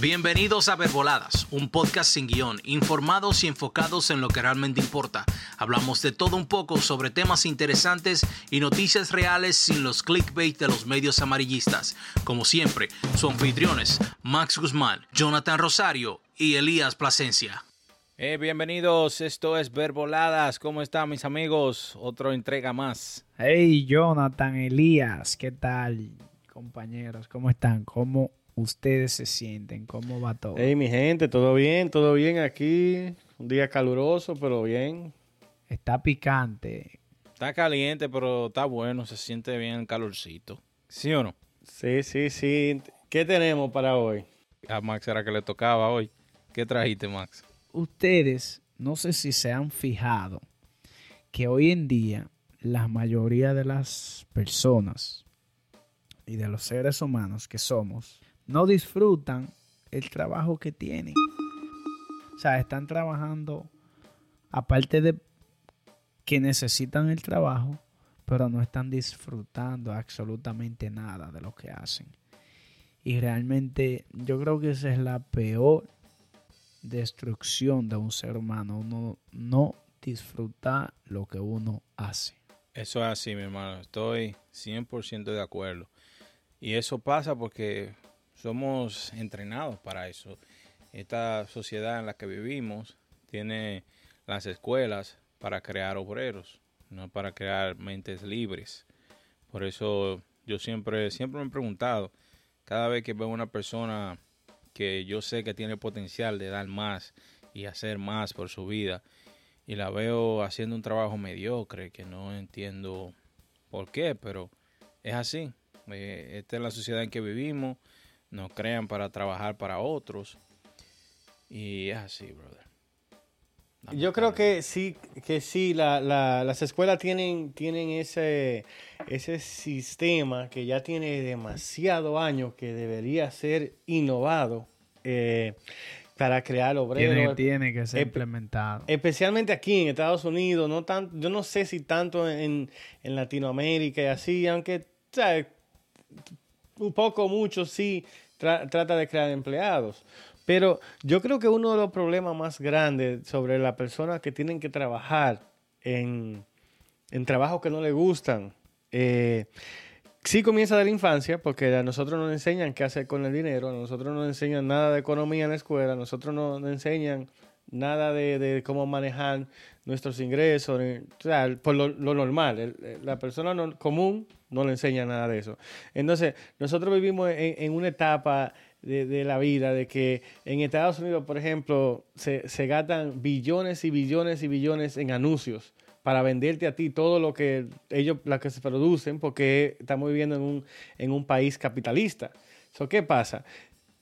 Bienvenidos a Verboladas, un podcast sin guion, informados y enfocados en lo que realmente importa. Hablamos de todo un poco sobre temas interesantes y noticias reales sin los clickbait de los medios amarillistas. Como siempre, sus anfitriones, Max Guzmán, Jonathan Rosario y Elías Plasencia. Eh, bienvenidos, esto es Verboladas. ¿Cómo están mis amigos? Otra entrega más. Hey Jonathan, Elías, ¿qué tal? Compañeros, ¿cómo están? ¿Cómo ustedes se sienten? ¿Cómo va todo? Hey, mi gente, todo bien, todo bien aquí. Un día caluroso, pero bien. Está picante. Está caliente, pero está bueno, se siente bien el calorcito. ¿Sí o no? Sí, sí, sí. ¿Qué tenemos para hoy? A Max era que le tocaba hoy. ¿Qué trajiste, Max? Ustedes, no sé si se han fijado que hoy en día la mayoría de las personas y de los seres humanos que somos no disfrutan el trabajo que tienen. O sea, están trabajando, aparte de que necesitan el trabajo, pero no están disfrutando absolutamente nada de lo que hacen. Y realmente yo creo que esa es la peor destrucción de un ser humano. Uno no disfruta lo que uno hace. Eso es así, mi hermano. Estoy 100% de acuerdo. Y eso pasa porque somos entrenados para eso. Esta sociedad en la que vivimos tiene las escuelas para crear obreros, no para crear mentes libres. Por eso yo siempre, siempre me he preguntado, cada vez que veo una persona que yo sé que tiene potencial de dar más y hacer más por su vida, y la veo haciendo un trabajo mediocre que no entiendo por qué, pero es así. Eh, esta es la sociedad en que vivimos nos crean para trabajar para otros. Y es así, brother. Yo creo que sí, que sí, la, la, las escuelas tienen, tienen ese, ese sistema que ya tiene demasiado años que debería ser innovado eh, para crear obreros. Tiene, tiene que ser implementado. Especialmente aquí en Estados Unidos, no tan, yo no sé si tanto en, en Latinoamérica y así, aunque ¿sabes? Un poco, mucho sí trata de crear empleados. Pero yo creo que uno de los problemas más grandes sobre las personas que tienen que trabajar en, en trabajos que no les gustan, eh, sí comienza de la infancia, porque a nosotros nos enseñan qué hacer con el dinero, a nosotros no enseñan nada de economía en la escuela, a nosotros no nos enseñan nada de, cómo manejar nuestros ingresos, sea, por lo, normal. la persona común no le enseña nada de eso. Entonces, nosotros vivimos en, una etapa de, la vida de que en Estados Unidos, por ejemplo, se, se gastan billones y billones y billones en anuncios para venderte a ti todo lo que ellos, la que se producen, porque estamos viviendo en un, en un país capitalista. ¿Qué pasa?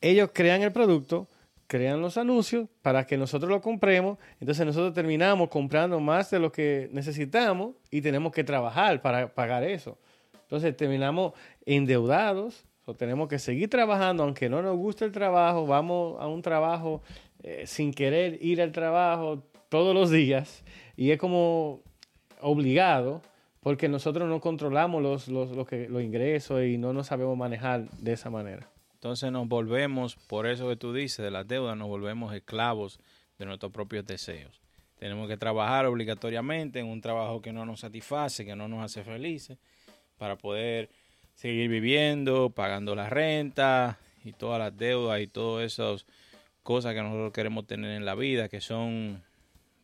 Ellos crean el producto, crean los anuncios para que nosotros lo compremos. Entonces nosotros terminamos comprando más de lo que necesitamos y tenemos que trabajar para pagar eso. Entonces terminamos endeudados o tenemos que seguir trabajando aunque no nos guste el trabajo. Vamos a un trabajo eh, sin querer ir al trabajo todos los días y es como obligado porque nosotros no controlamos los, los, los ingresos y no nos sabemos manejar de esa manera. Entonces nos volvemos, por eso que tú dices, de las deudas, nos volvemos esclavos de nuestros propios deseos. Tenemos que trabajar obligatoriamente en un trabajo que no nos satisface, que no nos hace felices, para poder seguir viviendo, pagando la renta y todas las deudas y todas esas cosas que nosotros queremos tener en la vida, que son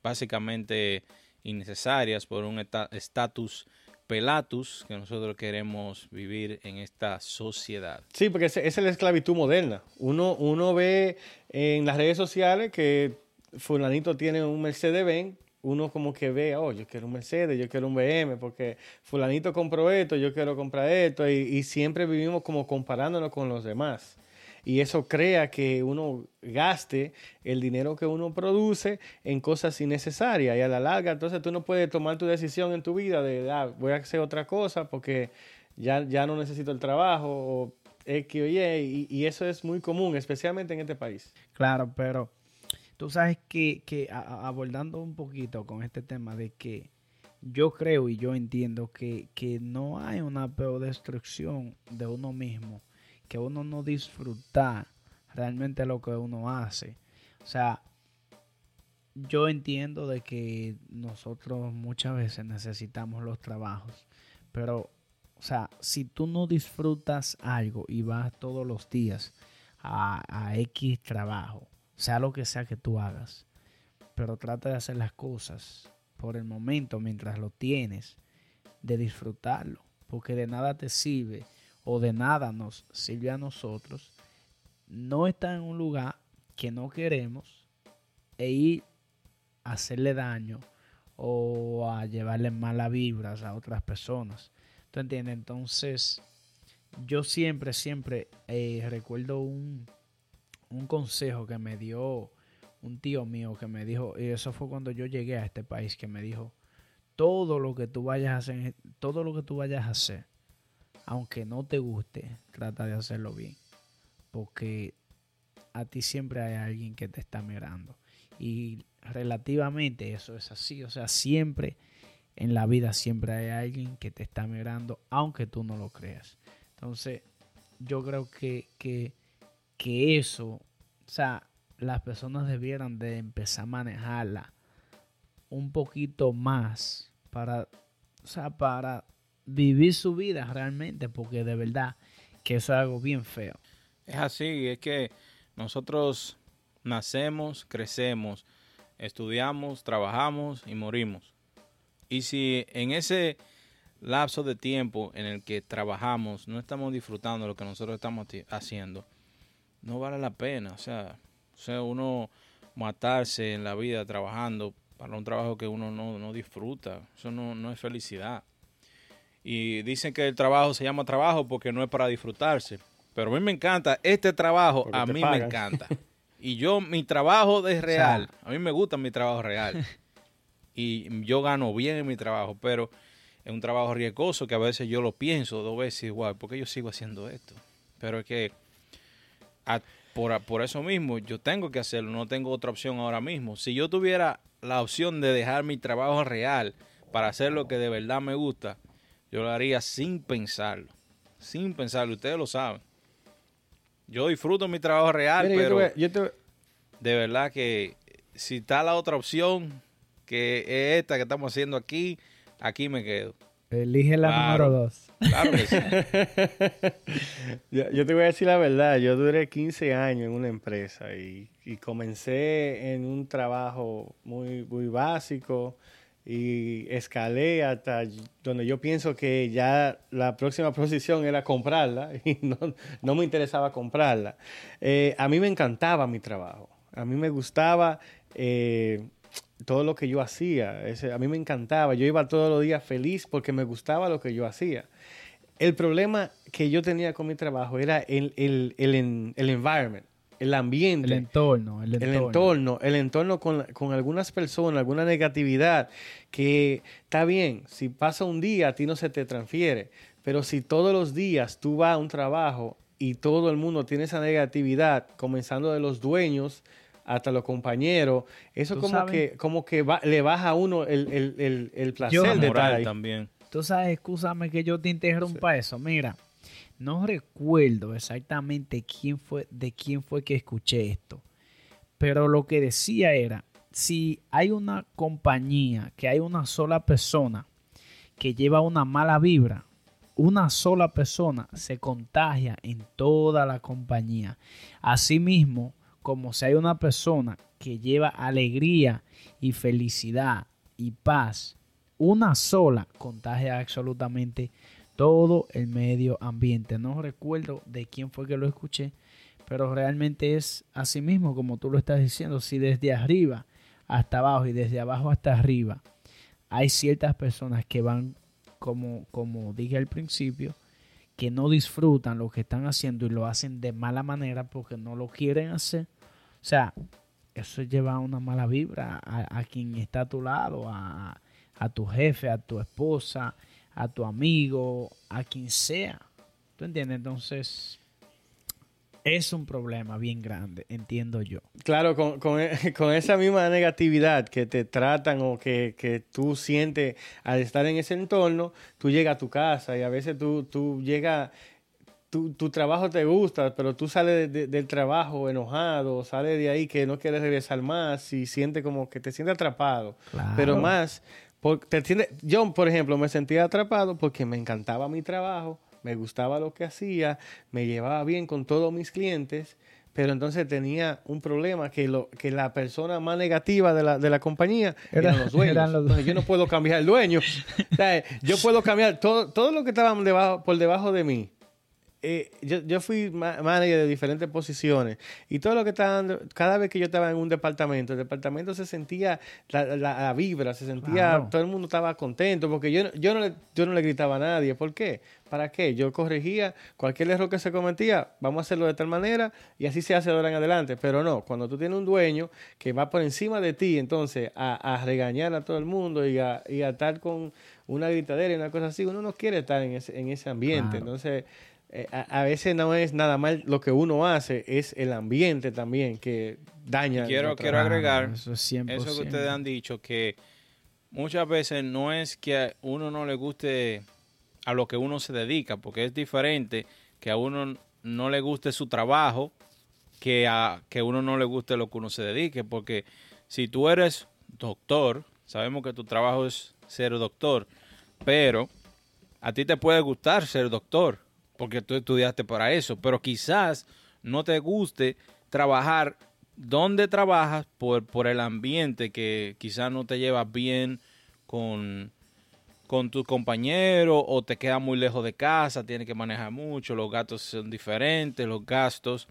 básicamente innecesarias por un estatus pelatus que nosotros queremos vivir en esta sociedad. Sí, porque esa es la esclavitud moderna. Uno, uno ve en las redes sociales que fulanito tiene un Mercedes-Benz, uno como que ve, oh, yo quiero un Mercedes, yo quiero un BM, porque fulanito compró esto, yo quiero comprar esto, y, y siempre vivimos como comparándonos con los demás y eso crea que uno gaste el dinero que uno produce en cosas innecesarias y a la larga entonces tú no puedes tomar tu decisión en tu vida de ah, voy a hacer otra cosa porque ya, ya no necesito el trabajo Y eso es muy común especialmente en este país. Claro, pero tú sabes que, que abordando un poquito con este tema de que yo creo y yo entiendo que, que no hay una peor destrucción de uno mismo que uno no disfruta realmente lo que uno hace. O sea, yo entiendo de que nosotros muchas veces necesitamos los trabajos, pero, o sea, si tú no disfrutas algo y vas todos los días a, a X trabajo, sea lo que sea que tú hagas, pero trata de hacer las cosas por el momento mientras lo tienes, de disfrutarlo, porque de nada te sirve o de nada nos sirve a nosotros no estar en un lugar que no queremos e ir a hacerle daño o a llevarle malas vibras a otras personas. ¿Tú entiendes? Entonces, yo siempre, siempre eh, recuerdo un, un consejo que me dio un tío mío que me dijo, y eso fue cuando yo llegué a este país, que me dijo, todo lo que tú vayas a hacer, todo lo que tú vayas a hacer, aunque no te guste, trata de hacerlo bien. Porque a ti siempre hay alguien que te está mirando. Y relativamente eso es así. O sea, siempre en la vida siempre hay alguien que te está mirando, aunque tú no lo creas. Entonces, yo creo que, que, que eso, o sea, las personas debieran de empezar a manejarla un poquito más para, o sea, para vivir su vida realmente, porque de verdad que eso es algo bien feo. Es así, es que nosotros nacemos, crecemos, estudiamos, trabajamos y morimos. Y si en ese lapso de tiempo en el que trabajamos no estamos disfrutando lo que nosotros estamos haciendo, no vale la pena. O sea, o sea, uno matarse en la vida trabajando para un trabajo que uno no, disfruta, eso no, no es felicidad. Y dicen que el trabajo se llama trabajo porque no es para disfrutarse. Pero a mí me encanta, este trabajo a mí me encanta. Y yo, mi trabajo es real. a mí me gusta mi trabajo real. Y yo gano bien en mi trabajo, pero es un trabajo riesgoso que a veces yo lo pienso dos veces igual, porque yo sigo haciendo esto. Pero es que por, por eso mismo yo tengo que hacerlo, no tengo otra opción ahora mismo. Si yo tuviera la opción de dejar mi trabajo real para hacer lo que de verdad me gusta, yo lo haría sin pensarlo. Sin pensarlo, ustedes lo saben. Yo disfruto mi trabajo real, pero de verdad que si está la otra opción, que es esta que estamos haciendo aquí, aquí me quedo. Elige la número dos. Claro que sí. yo, te voy a decir la verdad, yo duré 15 años en una empresa y, comencé en un trabajo muy, muy básico y escalé hasta donde yo pienso que ya la próxima posición era comprarla y no, me interesaba comprarla. Eh, a mí me encantaba mi trabajo, a mí me gustaba eh, todo lo que yo hacía. a mí me encantaba. Yo iba todos los días feliz porque me gustaba lo que yo hacía. El problema que yo tenía con mi trabajo era el, el, el, environment, el ambiente. El entorno. El entorno, el entorno, con, con, algunas personas, alguna negatividad, que está bien, si pasa un día a ti no se te transfiere, pero si todos los días tú vas a un trabajo y todo el mundo tiene esa negatividad, comenzando de los dueños, hasta los compañeros, eso como que, como que le baja a uno el, el, placer de estar ahí. también. Tú sabes, escúchame que yo te interrumpa eso. Mira, no recuerdo exactamente quién fue, de quién fue que escuché esto. Pero lo que decía era, si hay una compañía, que hay una sola persona que lleva una mala vibra, una sola persona se contagia en toda la compañía. Asimismo, como si hay una persona que lleva alegría y felicidad y paz, una sola contagia absolutamente todo el medio ambiente. No recuerdo de quién fue que lo escuché, pero realmente es así mismo como tú lo estás diciendo. Si desde arriba hasta abajo y desde abajo hasta arriba hay ciertas personas que van, como, como dije al principio, que no disfrutan lo que están haciendo y lo hacen de mala manera porque no lo quieren hacer, o sea, eso lleva una mala vibra a, quien está a tu lado, a, tu jefe, a tu esposa, a tu amigo, a quien sea. ¿Tú entiendes? Entonces, es un problema bien grande, entiendo yo. Claro, con, esa misma negatividad que te tratan o que, que, tú sientes al estar en ese entorno, tú llegas a tu casa y a veces tú, tú llegas tu, tu trabajo te gusta, pero tú sales de- de- del trabajo enojado, sales de ahí que no quieres regresar más y sientes como que te sientes atrapado. Claro. Pero más, te yo, por ejemplo, me sentía atrapado porque me encantaba mi trabajo, me gustaba lo que hacía, me llevaba bien con todos mis clientes, pero entonces tenía un problema que, lo, que la persona más negativa de la, de la compañía Era- eran los dueños. eran los Entonces, yo no puedo cambiar el dueño. O sea, yo puedo cambiar todo, todo lo que estaba debajo, por debajo de mí. Eh, yo, yo fui ma- manager de diferentes posiciones y todo lo que estaban, cada vez que yo estaba en un departamento, el departamento se sentía la, la- la vibra, se sentía, todo el mundo estaba contento porque yo, no- yo, no le, yo no le gritaba a nadie. ¿Por qué? ¿Para qué? Yo corregía cualquier error que se cometía, vamos a hacerlo de tal manera y así se hace de ahora en adelante. Pero no, cuando tú tienes un dueño que va por encima de ti, entonces a, a regañar a todo el mundo y a, y a estar con una gritadera y una cosa así, uno no quiere estar en ese, en ese ambiente. Claro. Entonces, eh, a, a veces no es nada mal lo que uno hace, es el ambiente también que daña. Quiero- quiero agregar Eso es 100%. Eso que ustedes han dicho, que muchas veces no es que a uno no le guste a lo que uno se dedica, porque es diferente que a uno no le guste su trabajo que a que uno no le guste lo que uno se dedique, porque si tú eres doctor, sabemos que tu trabajo es ser doctor, pero a ti te puede gustar ser doctor, porque tú estudiaste para eso, pero quizás no te guste trabajar donde trabajas por, por el ambiente que quizás no te llevas bien con, con tus compañeros o te queda muy lejos de casa, tienes que manejar mucho, los gastos son diferentes, los gastos.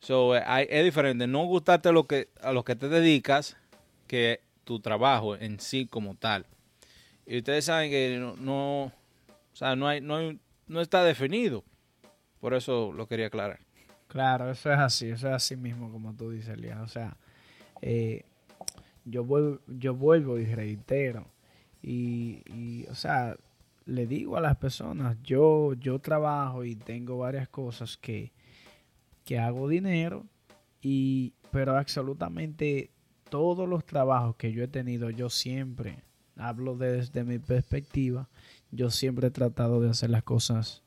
So, hay- es diferente no gustarte lo que, a lo que te dedicas que tu trabajo en sí como tal. Y ustedes saben que no, no, o sea, no, hay, no, hay- no está definido. Por eso lo quería aclarar. Claro, eso es así, eso es así mismo como tú dices, Elías. O sea, eh, yo, vuelvo, yo vuelvo y reitero. Y, y, o sea, le digo a las personas, yo, yo trabajo y tengo varias cosas que, que hago dinero, y, pero absolutamente todos los trabajos que yo he tenido, yo siempre, hablo desde mi perspectiva, yo siempre he tratado de hacer las cosas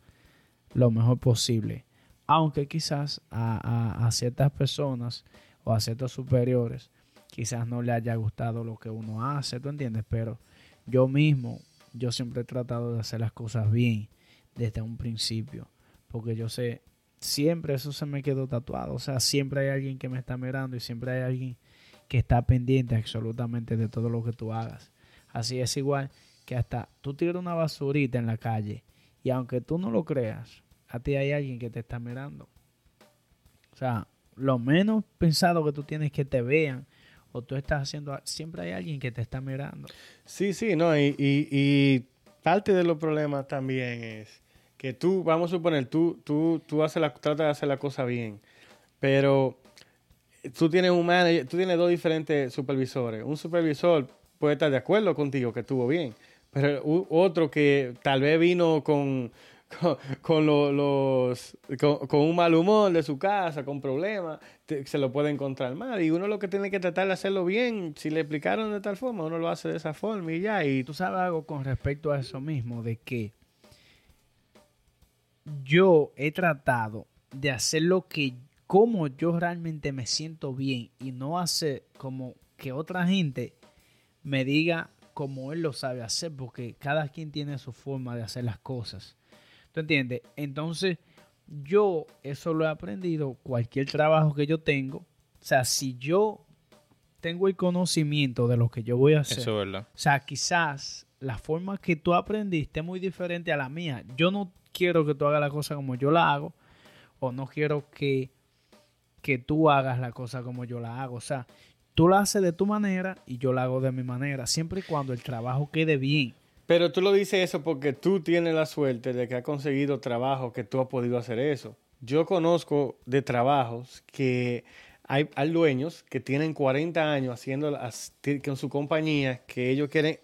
lo mejor posible aunque quizás a, a- ciertas personas o a ciertos superiores quizás no le haya gustado lo que uno hace, ¿tú entiendes? Pero yo mismo, yo siempre he tratado de hacer las cosas bien desde un principio, porque yo sé, siempre eso se me quedó tatuado, o sea, siempre hay alguien que me está mirando y siempre hay alguien que está pendiente absolutamente de todo lo que tú hagas. Así es igual que hasta tú tiras una basurita en la calle y aunque tú no lo creas, a ti hay alguien que te está mirando. O sea, lo menos pensado que tú tienes que te vean o tú estás haciendo, siempre hay alguien que te está mirando. Sí, sí, no, y, y, parte de los problemas también es que tú, vamos a suponer, tú, tú, tú haces la, tratas de hacer la cosa bien, pero tú tienes un manager, tú tienes dos diferentes supervisores. Un supervisor puede estar de acuerdo contigo que estuvo bien, pero otro que tal vez vino con, con, con lo- los con, un mal humor de su casa, con problemas, se lo puede encontrar mal. Y uno lo que tiene que tratar de hacerlo bien, si le explicaron de tal forma, uno lo hace de esa forma y ya. Y Tú sabes algo con respecto a eso mismo, de que yo he tratado de hacer lo que como yo realmente me siento bien y no hacer como que otra gente me diga como él lo sabe hacer, porque cada quien tiene su forma de hacer las cosas. ¿Tú entiendes? Entonces, yo eso lo he aprendido, cualquier trabajo que yo tengo, o sea, si yo tengo el conocimiento de lo que yo voy a hacer, Eso es verdad. o sea, quizás la forma que tú aprendiste es muy diferente a la mía. Yo no quiero que tú hagas la cosa como yo la hago, o no quiero que, que tú hagas la cosa como yo la hago. O sea, tú la haces de tu manera y yo la hago de mi manera, siempre y cuando el trabajo quede bien. Pero tú lo dices eso porque tú tienes la suerte de que has conseguido trabajo que tú has podido hacer eso. Yo conozco de trabajos que hay, dueños que tienen 40 años haciendo con su compañía que ellos quieren,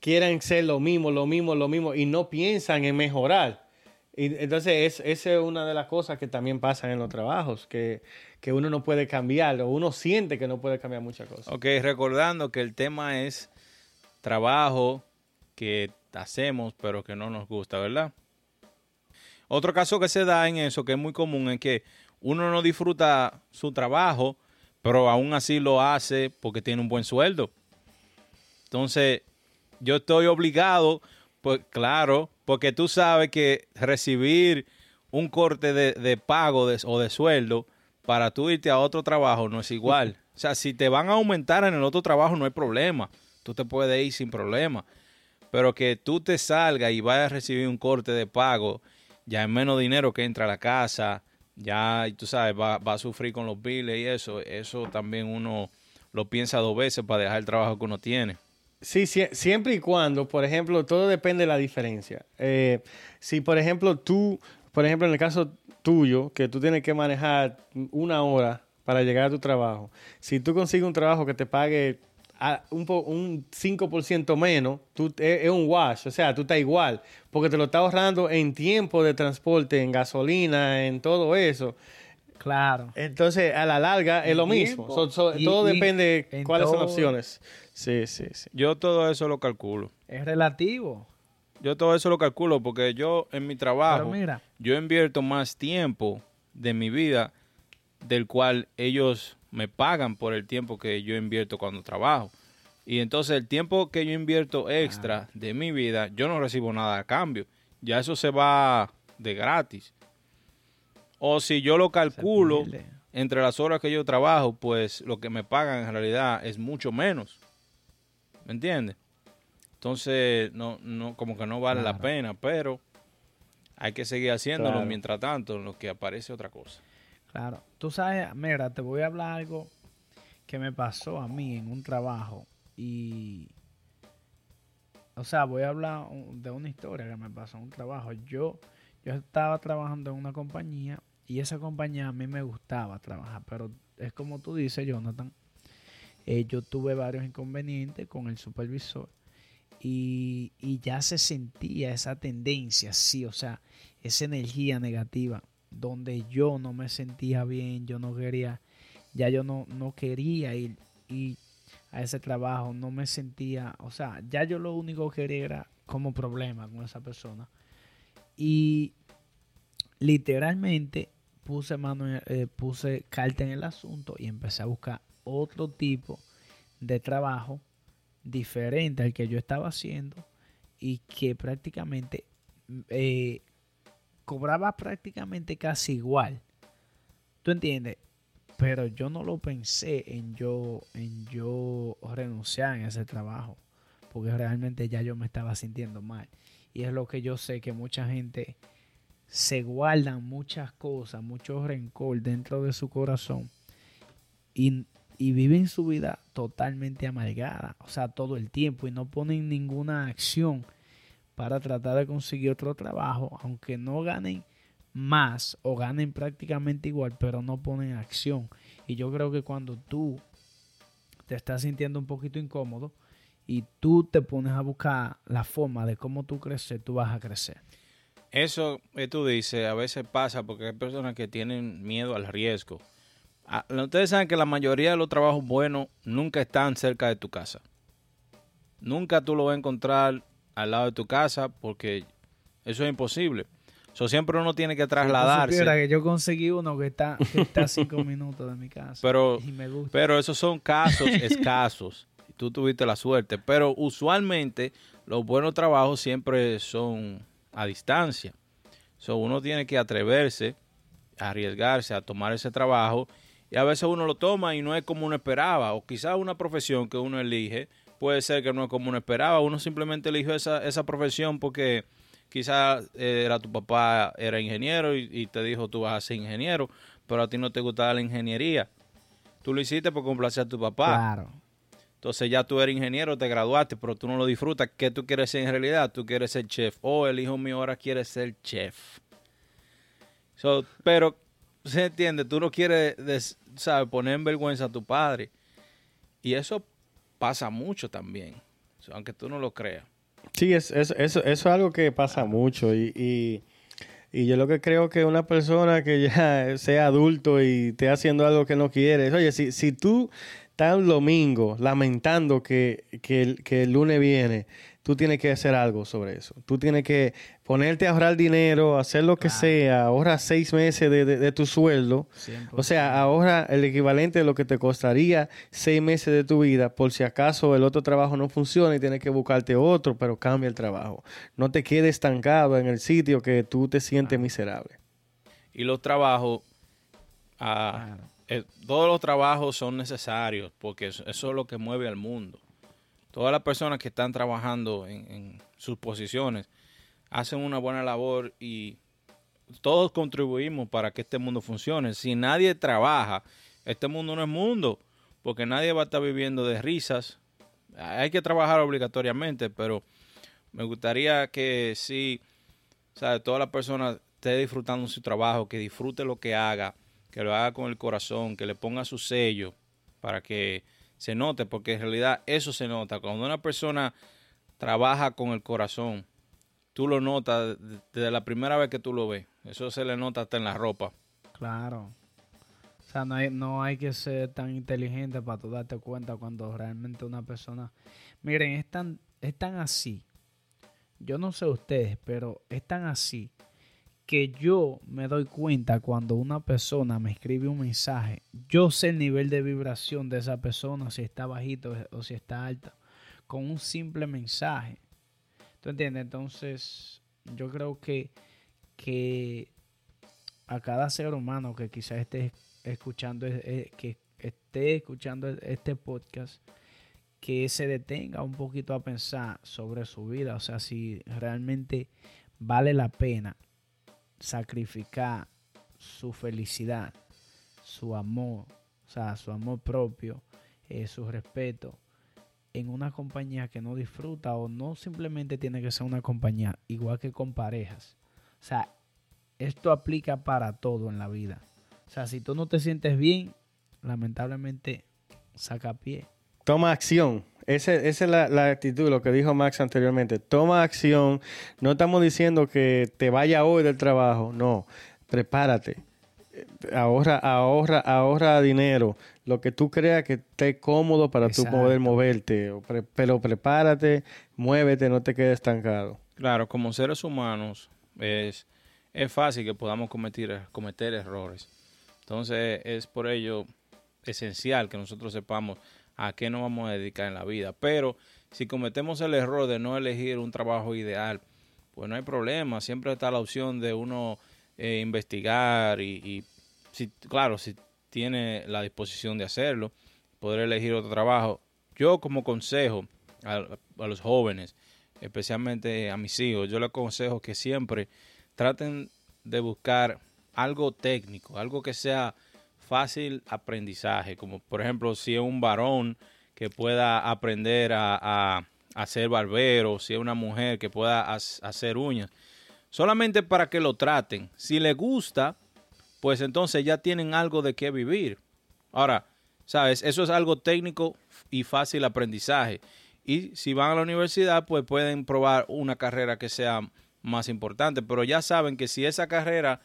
quieren ser lo mismo, lo mismo, lo mismo y no piensan en mejorar. Y entonces es, esa es una de las cosas que también pasan en los trabajos, que, que uno no puede cambiar o uno siente que no puede cambiar muchas cosas. Ok, recordando que el tema es trabajo que hacemos pero que no nos gusta, ¿verdad? Otro caso que se da en eso, que es muy común, es que uno no disfruta su trabajo, pero aún así lo hace porque tiene un buen sueldo. Entonces, yo estoy obligado, pues claro, porque tú sabes que recibir un corte de, pago o de sueldo para tú irte a otro trabajo no es igual. O sea, si te van a aumentar en el otro trabajo no hay problema. Tú te puedes ir sin problema. Pero que tú te salgas y vayas a recibir un corte de pago, ya es menos dinero que entra a la casa, ya tú sabes, va, va a sufrir con los biles y eso. Eso también uno lo piensa dos veces para dejar el trabajo que uno tiene. Sí, siempre y cuando, por ejemplo, todo depende de la diferencia. Eh, si, por ejemplo, tú, por ejemplo, en el caso tuyo, que tú tienes que manejar una hora para llegar a tu trabajo, si tú consigues un trabajo que te pague un, un 5% menos, tú, es, un wash, o sea, tú estás igual, porque te lo estás ahorrando en tiempo de transporte, en gasolina, en todo eso. Claro. Entonces, a la larga es lo mismo. todo depende de cuáles son las opciones. Sí, sí, sí. Yo todo eso lo calculo. Es relativo. Yo todo eso lo calculo porque yo en mi trabajo, yo invierto más tiempo de mi vida del cual ellos me pagan por el tiempo que yo invierto cuando trabajo. Y entonces el tiempo que yo invierto extra de mi vida, yo no recibo nada a cambio. Ya eso se va de gratis. O si yo lo calculo entre las horas que yo trabajo, pues lo que me pagan en realidad es mucho menos. ¿Me entiendes? Entonces, no, no, como que no vale la pena, pero hay que seguir haciéndolo mientras tanto, en lo que aparece otra cosa. Claro. Tú sabes, mira, te voy a hablar algo que me pasó a mí en un trabajo y o sea, voy a hablar de una historia que me pasó en un trabajo. Yo yo estaba trabajando en una compañía y esa compañía a mí me gustaba trabajar, pero es como tú dices, Jonathan, eh, yo tuve varios inconvenientes con el supervisor y, ya se sentía esa tendencia, sí, o sea, esa energía negativa, donde yo no me sentía bien, yo no quería, ya yo no, no quería ir, ir a ese trabajo, no me sentía, o sea, ya yo lo único que quería era como problema con esa persona. Y literalmente puse mano, eh, puse carta en el asunto y empecé a buscar otro tipo de trabajo diferente al que yo estaba haciendo y que prácticamente eh, cobraba prácticamente casi igual. ¿Tú entiendes? Pero yo no lo pensé en yo, en yo renunciar en ese trabajo, porque realmente ya yo me estaba sintiendo mal. Y es lo que yo sé que mucha gente se guardan muchas cosas, mucho rencor dentro de su corazón y, y viven su vida totalmente amargada, o sea, todo el tiempo y no ponen ninguna acción para tratar de conseguir otro trabajo, aunque no ganen más o ganen prácticamente igual, pero no ponen acción. Y yo creo que cuando tú te estás sintiendo un poquito incómodo, y tú te pones a buscar la forma de cómo tú creces, tú vas a crecer. Eso tú dices a veces pasa porque hay personas que tienen miedo al riesgo. Ah, ustedes saben que la mayoría de los trabajos buenos nunca están cerca de tu casa. Nunca tú lo vas a encontrar al lado de tu casa porque eso es imposible. So, siempre uno tiene que trasladarse. que yo conseguí uno que está, que está a cinco minutos de mi casa. Pero, pero esos son casos escasos tú tuviste la suerte. Pero usualmente los buenos trabajos siempre son a distancia. So, uno tiene que atreverse, a arriesgarse a tomar ese trabajo. Y a veces uno lo toma y no es como uno esperaba. O quizás una profesión que uno elige puede ser que no es como uno esperaba. Uno simplemente eligió esa, esa profesión porque quizás eh, era tu papá era ingeniero y, y, te dijo tú vas a ser ingeniero, pero a ti no te gustaba la ingeniería. Tú lo hiciste por complacer a tu papá. Claro. Entonces ya tú eres ingeniero, te graduaste, pero tú no lo disfrutas. ¿Qué tú quieres ser en realidad? Tú quieres ser chef. Oh, el hijo mío ahora quiere ser chef. pero, ¿se entiende? Tú no quieres, ¿sabes? Poner en vergüenza a tu padre. Y eso pasa mucho también, aunque tú no lo creas. Sí, es, eso, eso, es algo que pasa mucho y, y, y, yo lo que creo que una persona que ya sea adulto y esté haciendo algo que no quiere, oye, si, si tú está el domingo lamentando que, el, lunes viene, tú tienes que hacer algo sobre eso. Tú tienes que ponerte a ahorrar dinero, hacer lo que sea, ahorra seis meses de, de- de tu sueldo. O sea, ahorra el equivalente de lo que te costaría seis meses de tu vida por si acaso el otro trabajo no funciona y tienes que buscarte otro, pero cambia el trabajo. No te quedes estancado en el sitio que tú te sientes miserable. Y los trabajos, ah, Claro. eh, todos los trabajos son necesarios porque eso es lo que mueve al mundo. Todas las personas que están trabajando en, sus posiciones hacen una buena labor y todos contribuimos para que este mundo funcione. Si nadie trabaja, este mundo no es mundo, porque nadie va a estar viviendo de risas. Hay que trabajar obligatoriamente, pero me gustaría que sí, sea, toda la persona esté disfrutando su trabajo, que disfrute lo que haga, que lo haga con el corazón, que le ponga su sello para que se note, porque en realidad eso se nota. Cuando una persona trabaja con el corazón, tú lo notas de- desde la primera vez que tú lo ves. Eso se le nota hasta en la ropa. Claro. O sea, no hay, no hay que ser tan inteligente para tú darte cuenta cuando realmente una persona... Miren, es tan, es tan así. Yo no sé ustedes, pero es tan así que yo me doy cuenta cuando una persona me escribe un mensaje. Yo sé el nivel de vibración de esa persona, si está bajito o si está alta, con un simple mensaje. ¿Tú entiendes? Entonces, yo creo que, que a cada ser humano que quizás esté escuchando eh, eh, que esté escuchando este podcast que se detenga un poquito a pensar sobre su vida, o sea, si realmente vale la pena sacrificar su felicidad, su amor, o sea, su amor propio, eh, su respeto en una compañía que no disfruta o no simplemente tiene que ser una compañía, igual que con parejas. O sea, esto aplica para todo en la vida. O sea, si tú no te sientes bien, lamentablemente saca pie. Toma acción. Ese- esa es la, la actitud, lo que dijo Max anteriormente. Toma acción. No estamos diciendo que te vaya hoy del trabajo. No. Prepárate. Ahorra, ahorra, ahorra dinero. Lo que tú creas que esté cómodo para tú Exacto. poder moverte. Pero prepárate, muévete, no te quedes estancado. Claro, como seres humanos es, es fácil que podamos cometer, cometer errores. Entonces es por ello esencial que nosotros sepamos a qué nos vamos a dedicar en la vida. Pero si cometemos el error de no elegir un trabajo ideal, pues no hay problema. Siempre está la opción de uno eh, investigar y, si, claro, si tiene la disposición de hacerlo, poder elegir otro trabajo. Yo como consejo a, a los jóvenes, especialmente a mis hijos, yo les aconsejo que siempre traten de buscar algo técnico, algo que sea fácil aprendizaje, como por ejemplo si es un varón que pueda aprender a, a, ser barbero, si es una mujer que pueda hacer uñas, solamente para que lo traten. Si les gusta, pues entonces ya tienen algo de qué vivir. Ahora, ¿sabes? Eso es algo técnico y fácil aprendizaje. Y si van a la universidad, pues pueden probar una carrera que sea más importante. Pero ya saben que si esa carrera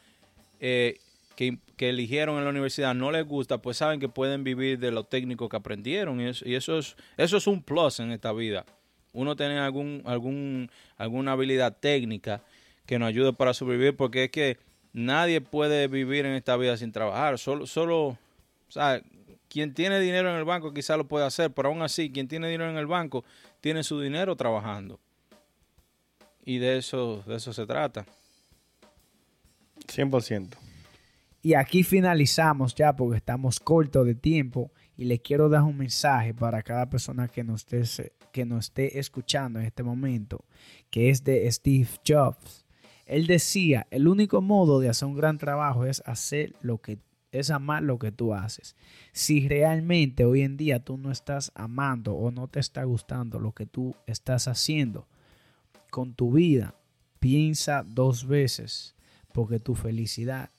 eh, que, eligieron en la universidad no les gusta, pues saben que pueden vivir de lo técnico que aprendieron. Y eso, y eso es, eso es un plus en esta vida. Uno tiene algún, algún, alguna habilidad técnica que nos ayude para sobrevivir, porque es que nadie puede vivir en esta vida sin trabajar. Solo, solo, o quien tiene dinero en el banco quizá lo puede hacer, pero aún así, quien tiene dinero en el banco tiene su dinero trabajando. Y de eso, de eso se trata. 100%. Y aquí finalizamos ya porque estamos cortos de tiempo y les quiero dar un mensaje para cada persona que nos esté, que esté escuchando en este momento, que es de Steve Jobs. Él decía, el único modo de hacer un gran trabajo es hacer lo que es amar lo que tú haces. Si realmente hoy en día tú no estás amando o no te está gustando lo que tú estás haciendo con tu vida, piensa dos veces porque tu felicidad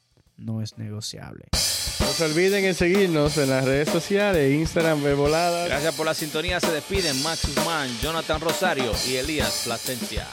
no es negociable. No se olviden en seguirnos en las redes sociales, Instagram, Verboladas. Gracias por la sintonía. Se despiden Max Guzmán, Jonathan Rosario y Elías Plasencia.